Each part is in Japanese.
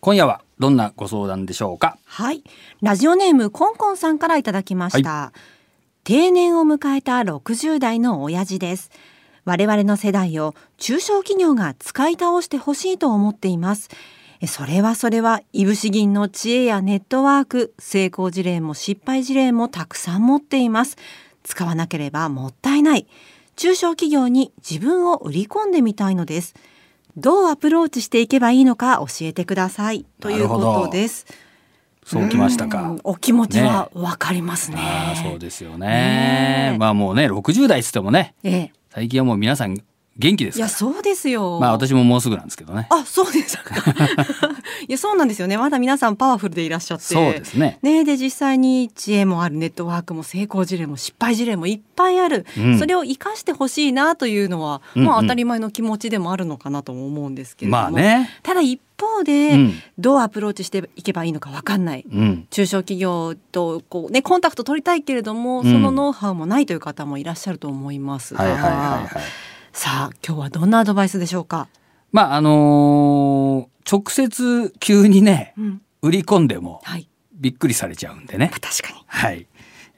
今夜はどんなご相談でしょうか？はい。ラジオネームコンコンさんからいただきました。定年を迎えた60代の親父です。我々の世代を中小企業が使い倒してほしいと思っています。えそれはそれはいぶし銀の知恵やネットワーク、成功事例も失敗事例もたくさん持っています。使わなければもったいない。中小企業に自分を売り込んでみたいのです。どうアプローチしていけばいいのか教えてください。ということです。そうきましたかうん。お気持ちはわかりますね。ああそうですよねねえまあもうね60代っつってもねええ、最近はもう皆さん元気ですいやそうですよ。まあ私ももうすぐなんですけどね。あそうですか。いやそうなんですよね。まだ皆さんパワフルでいらっしゃって。そうですね。ねで実際に知恵もあるネットワークも成功事例も失敗事例もいっぱいある、うん。それを生かしてほしいなというのは、うんうん。まあ当たり前の気持ちでもあるのかなとも思うんですけれども、まあね。ただ一方で、うん。どうアプローチしていけばいいのかわかんない。うん。中小企業とこうねコンタクト取りたいけれども、うん。そのノウハウもないという方もいらっしゃると思いますが、はいはいはいはいさあ今日はどんなアドバイスでしょうか？まああのー直接急にねうん、売り込んでもはい、びっくりされちゃうんでね確かに。はい。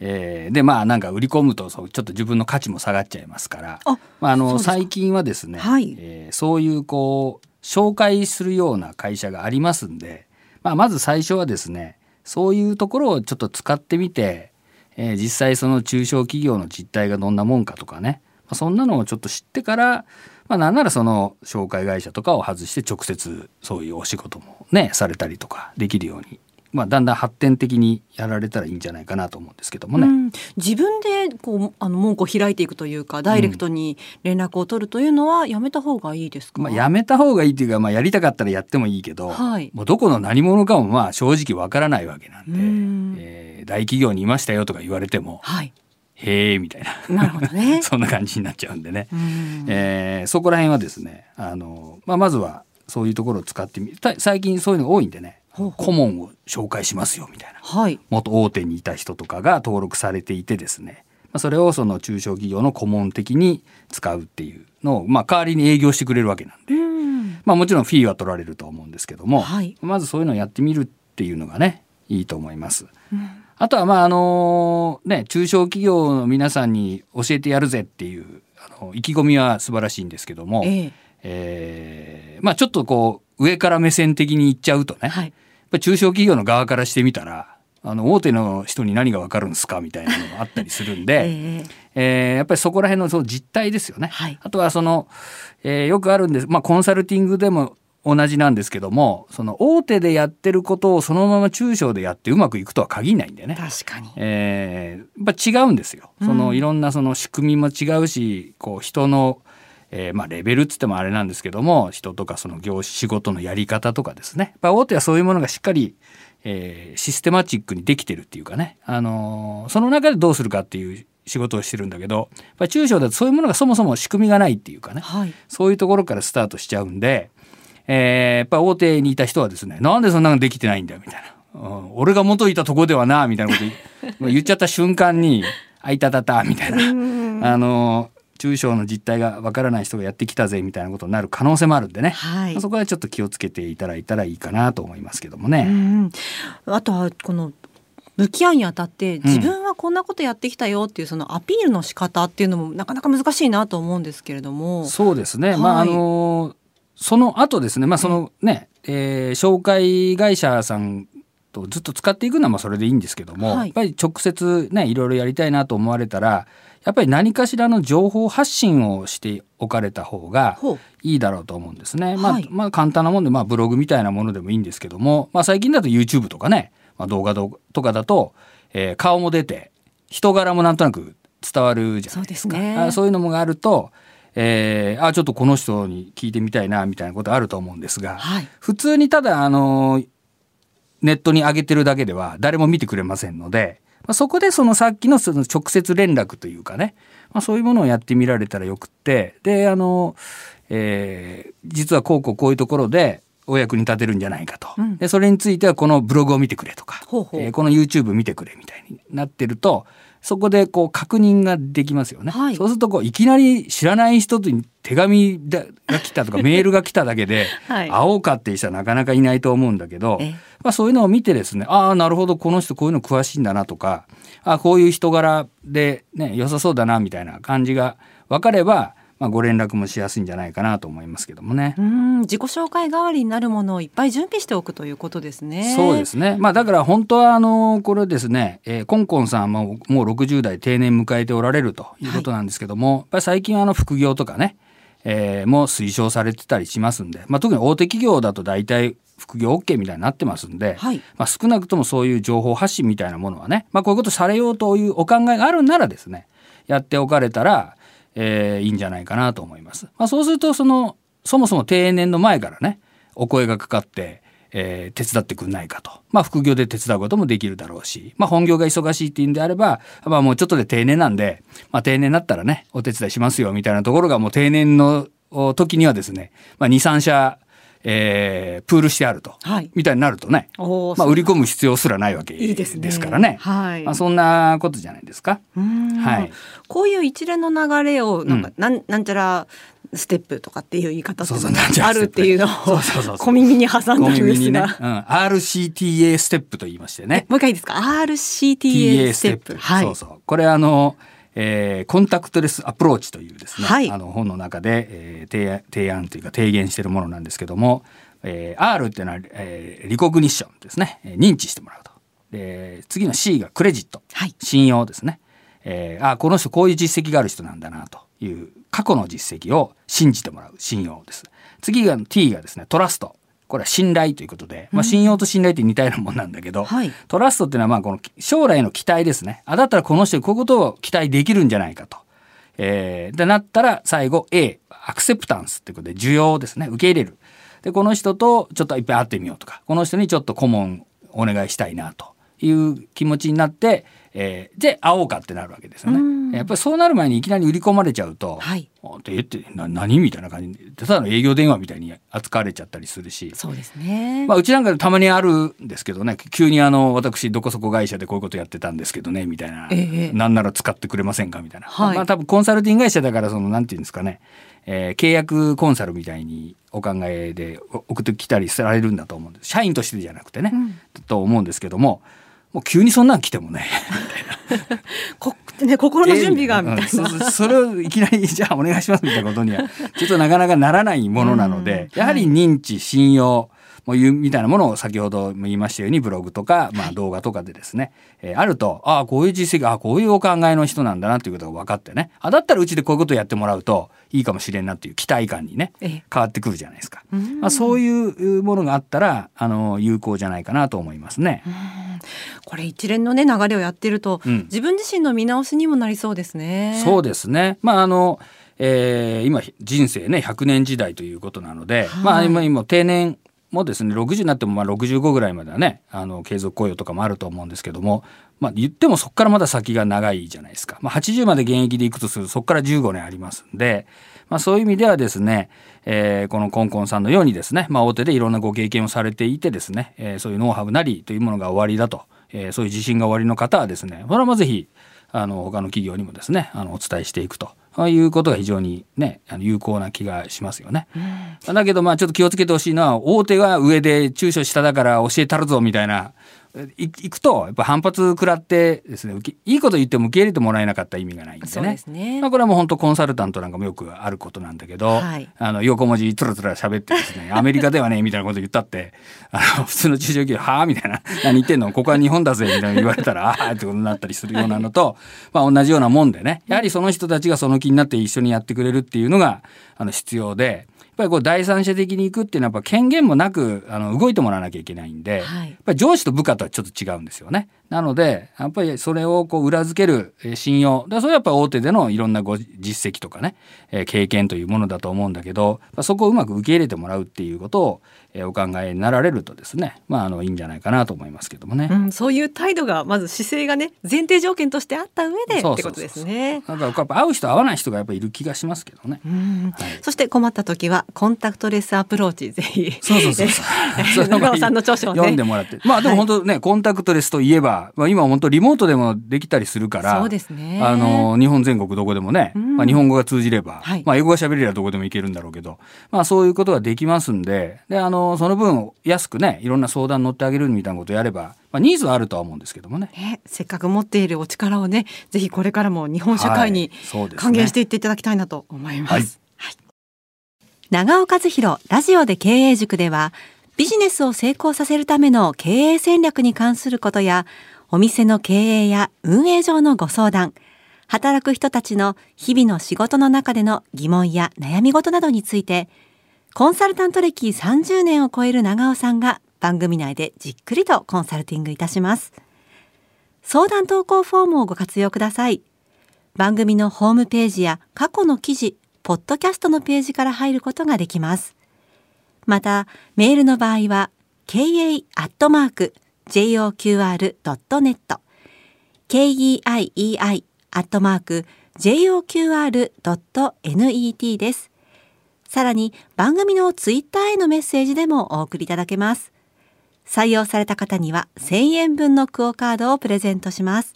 えーでまあなんか売り込むとそうちょっと自分の価値も下がっちゃいますからあまあ、あの最近はですね、はいえーそういうこう紹介するような会社がありますんで、まあ、まず最初はですねそういうところをちょっと使ってみて、えー実際その中小企業の実態がどんなもんかとかね、まあ、そんなのをちょっと知ってから、まあ、なんならその紹介会社とかを外して直接そういうお仕事もねされたりとかできるように、まあ、だんだん発展的にやられたらいいんじゃないかなと思うんですけどもね。うん、自分でこうあの門戸を開いていくというかダイレクトに連絡を取るというのはやめた方がいいですか、まあ、やめた方がいいっていうか、まあ、やりたかったらやってもいいけど、はい。もうどこの何者かもまあ正直わからないわけなんで、うん。えー大企業にいましたよとか言われてもはい「へえ」みたいな。なるほどね。そんな感じになっちゃうんでね、うん。えーそこら辺はですねあの、まあ、まずはそういうところを使ってみた最近そういうのが多いんでね顧問を紹介しますよみたいな。はい。元大手にいた人とかが登録されていてですね。まあそれをその中小企業の顧問的に使うっていうのを、まあ、代わりに営業してくれるわけなんで。うん。まあもちろんフィーは取られると思うんですけども、はい。まずそういうのをやってみるっていうのがねいいと思います。うんあとはまああのね中小企業の皆さんに教えてやるぜっていうあの意気込みは素晴らしいんですけども、ええ。えーまあちょっとこう上から目線的に言っちゃうとね、はい。やっぱり中小企業の側からしてみたらあの大手の人に何が分かるんですかみたいなのもあったりするんで、ええ。えーやっぱりそこら辺のその実態ですよね。はい。あとはその、えーよくあるんです、まあ、コンサルティングでも同じなんですけどもその大手でやってることをそのまま中小でやってうまくいくとは限らないんでね。確かに。えーやっぱ違うんですよ。そのいろんなその仕組みも違うしこう人の、えーまあ、レベルっつってもあれなんですけども人とかその業仕事のやり方とかですね。や大手はそういうものがしっかり、えーシステマチックにできてるっていうかね、あのーその中でどうするかっていう仕事をしてるんだけどやっぱり中小だとそういうものがそもそも仕組みがないっていうかね。はい。そういうところからスタートしちゃうんで、えーやっぱり大手にいた人はですねなんでそんなのできてないんだよみたいな、うん俺が元いたとこではなみたいなこと言 言っちゃった瞬間に「あいたたた」みたいな、あの中小の実態がわからない人がやってきたぜみたいなことになる可能性もあるんでね、はい。まあそこはちょっと気をつけていただいたらいいかなと思いますけどもうね。ん。あとはこの向き合いにあたって自分はこんなことやってきたよっていうそのアピールの仕方っていうのもなかなか難しいなと思うんですけれども。そうですね、はい。まああのその後ですねまあそのね、えー紹介会社さんとずっと使っていくのはまあそれでいいんですけども、はいやっぱり直接ねいろいろやりたいなと思われたらやっぱり何かしらの情報発信をしておかれた方がいいだろうと思うんですね。まあはいまあ簡単なもんで、まあ、ブログみたいなものでもいいんですけども、まあ、最近だと YouTube とかね、まあ、動画とかだと、えー顔も出て人柄もなんとなく伝わるじゃないですか。そうねあそういうのもあると、えーあちょっとこの人に聞いてみたいなみたいなことあると思うんですが、はい。普通にただあのネットに上げてるだけでは誰も見てくれませんので、まあ、そこでそのさっきのその直接連絡というかね、まあ、そういうものをやってみられたらよくってであの、えー実はこうこうこういうところでお役に立てるんじゃないかと、うん。でそれについてはこのブログを見てくれとかほえーこの YouTube 見てくれみたいになってるとそこでこう確認ができますよね。はい。そうするとこういきなり知らない人に手紙が来たとか メールが来ただけで、はい。会おうかっていう人はなかなかいないと思うんだけどええ、まあ、そういうのを見てですねああなるほどこの人こういうの詳しいんだなとかあこういう人柄で、ね、良さそうだなみたいな感じが分かれば、まあ、ご連絡もしやすいんじゃないかなと思いますけどもね。うん自己紹介代わりになるものをいっぱい準備しておくということですね。そうですね。まあだから本当はあのこれですね、えー、コンコンさんももう60代定年迎えておられるということなんですけども、やっぱり最近はあの副業とかね、えーも推奨されてたりしますんで、まあ特に大手企業だと大体副業 OK みたいになってますんで、はいまあ少なくともそういう情報発信みたいなものはね、まあこういうことされようというお考えがあるならですね、やっておかれたら、えーいいんじゃないかなと思います。まあそうするとそのそもそも定年の前からねお声がかかって、えー手伝ってくんないかと、まあ、副業で手伝うこともできるだろうし、まあ、本業が忙しいっていうんであれば、まあ、もうちょっとで定年なんで、まあ、定年になったらねお手伝いしますよみたいなところがもう定年の時にはですね、まあ、23社、えープールしてあると、はい。みたいになるとね、まあ、売り込む必要すらないわけですね。からね。はい。まあ、そんなことじゃないですか。うん。はい。こういう一連の流れをなんか、うん。なんなんちゃらステップとかっていう言い方あるっていうのをそうそうそう 小耳に挟んだんですにね、が、うん、RCTA ステップと言いましてね。もう一回いいですか？RCTA ステップ。はい。そうそう。これあの、えーコンタクトレスアプローチというですね、はい。あの本の中で、えー提案提案というか提言しているものなんですけども、えー R っていうのは、えーリコグニッションですね、えー認知してもらうと。で次の C がクレジット、はい。信用ですね、えーあこの人こういう実績がある人なんだなという過去の実績を信じてもらう信用です。次が T がですねトラストこれは信頼ということで、まあ、信用と信頼って似たようなもんなんだけど、はい。トラストっていうのはまあこの将来の期待ですね。あだったらこの人にこういうことを期待できるんじゃないかと。えーでなったら最後 A アクセプタンスってことで需要ですね。受け入れる。でこの人とちょっといっぱい会ってみようとかこの人にちょっと顧問お願いしたいなという気持ちになって、えーで会おうかってなるわけですようんね。やっぱりそうなる前にいきなり売り込まれちゃうと「はい。えってな何?」みたいな感じ。でただの営業電話みたいに扱われちゃったりするし。そうですね、まあ、うちなんかでたまにあるんですけどね。急にあの私どこそこ会社でこういうことやってたんですけどねみたいな、ええ。なんなら使ってくれませんかみたいな、はい。まあ多分コンサルティング会社だからそのなんていうんですかね、えー契約コンサルみたいにお考えでお送ってきたりされるんだと思うんです。社員としてじゃなくてね、うん。と思うんですけどももう急にそんなん来てもね。こ ね心の準備がみたいな、うん。そ れをいきなりじゃあお願いしますみたいなことには ちょっとなかなかならないものなので、うん。やはり認知信用もうみたいなものを先ほども言いましたようにブログとか、まあ、動画とかでですね、えーあるとああこういう実績ああこういうお考えの人なんだなということが分かってねあだったらうちでこういうことをやってもらうといいかもしれんなっていう期待感にねええ。変わってくるじゃないですか。うん。まあ、そういうものがあったらあの有効じゃないかなと思いますね。これ一連のね流れをやってると、うん自分自身の見直しにもなりそうですね。そうですね。まああの、えー今人生ね100年時代ということなので、はいまあ今今定年もですね60になってもまあ65ぐらいまではねあの継続雇用とかもあると思うんですけども、まあ、言ってもそこからまだ先が長いじゃないですか、まあ、80まで現役でいくとするとそこから15年ありますんで、まあ、そういう意味ではですね、えーこのコンコンさんのようにですね、まあ、大手でいろんなご経験をされていてですね、えーそういうノウハウなりというものが終わりだと、えーそういう自信が終わりの方はですねこれはまあぜひあの他の企業にもですねあのお伝えしていくとああいうことが非常にねあの有効な気がしますよね。だけどまあちょっと気をつけてほしいのは大手が上で中小下だから教えたるぞみたいないいくとやっぱ反発食らってですねいいこと言っても受け入れてもらえなかった意味がないんでね。そうですねまあ、これはもう本当コンサルタントなんかもよくあることなんだけど、はいあの横文字つらつら喋ってですね アメリカではねみたいなこと言ったってあの普通の中小企業はあみたいな 何言ってんの？ここは日本だぜみたいな言われたら ああってことになったりするようなのと、まあ、同じようなもんでねやはりその人たちがその気になって一緒にやってくれるっていうのがあの必要で。やっぱりこう第三者的に行くっていうのはやっぱ権限もなくあの動いてもらわなきゃいけないんで、はいやっぱり上司と部下とはちょっと違うんですよね。なのでやっぱりそれをこう裏付けるえー信用だそれはやっぱり大手でのいろんなご実績とかね、えー経験というものだと思うんだけど、まあ、そこをうまく受け入れてもらうっていうことを、えーお考えになられるとですねまああのいいんじゃないかなと思いますけどもね。うん、そういう態度がまず姿勢がね前提条件としてあった上でってことですね。だからやっぱ会う人会わない人がやっぱりいる気がしますけどね。うんはいそして困った時はコンタクトレスアプローチぜひそうそうそうそう。それ長尾さんの著書をね読んでもらって。まあでも本当ね、コンタクトレスといえば、ば、まあ、今本当リモートでもできたりするからそうですね。あの日本全国どこでもね、うん。まあ、日本語が通じれば、はい。まあ、英語が喋れればどこでも行けるんだろうけど、まあ、そういうことができますんでであのその分安くねいろんな相談乗ってあげるみたいなことやれば、まあ、ニーズはあるとは思うんですけどもね。ね、せっかく持っているお力をね、ぜひこれからも日本社会に還元していっていただきたいなと思います。はい。はい。長尾和弘ラジオで経営塾では、ビジネスを成功させるための経営戦略に関することや、お店の経営や運営上のご相談、働く人たちの日々の仕事の中での疑問や悩み事などについて、コンサルタント歴30年を超える長尾さんが番組内でじっくりとコンサルティングいたします。相談投稿フォームをご活用ください。番組のホームページや過去の記事、ポッドキャストのページから入ることができます。また、メールの場合は、kei.joqr.net、keii.joqr.net です。さらに、番組のツイッターへのメッセージでもお送りいただけます。採用された方には1000円分のクオカードをプレゼントします。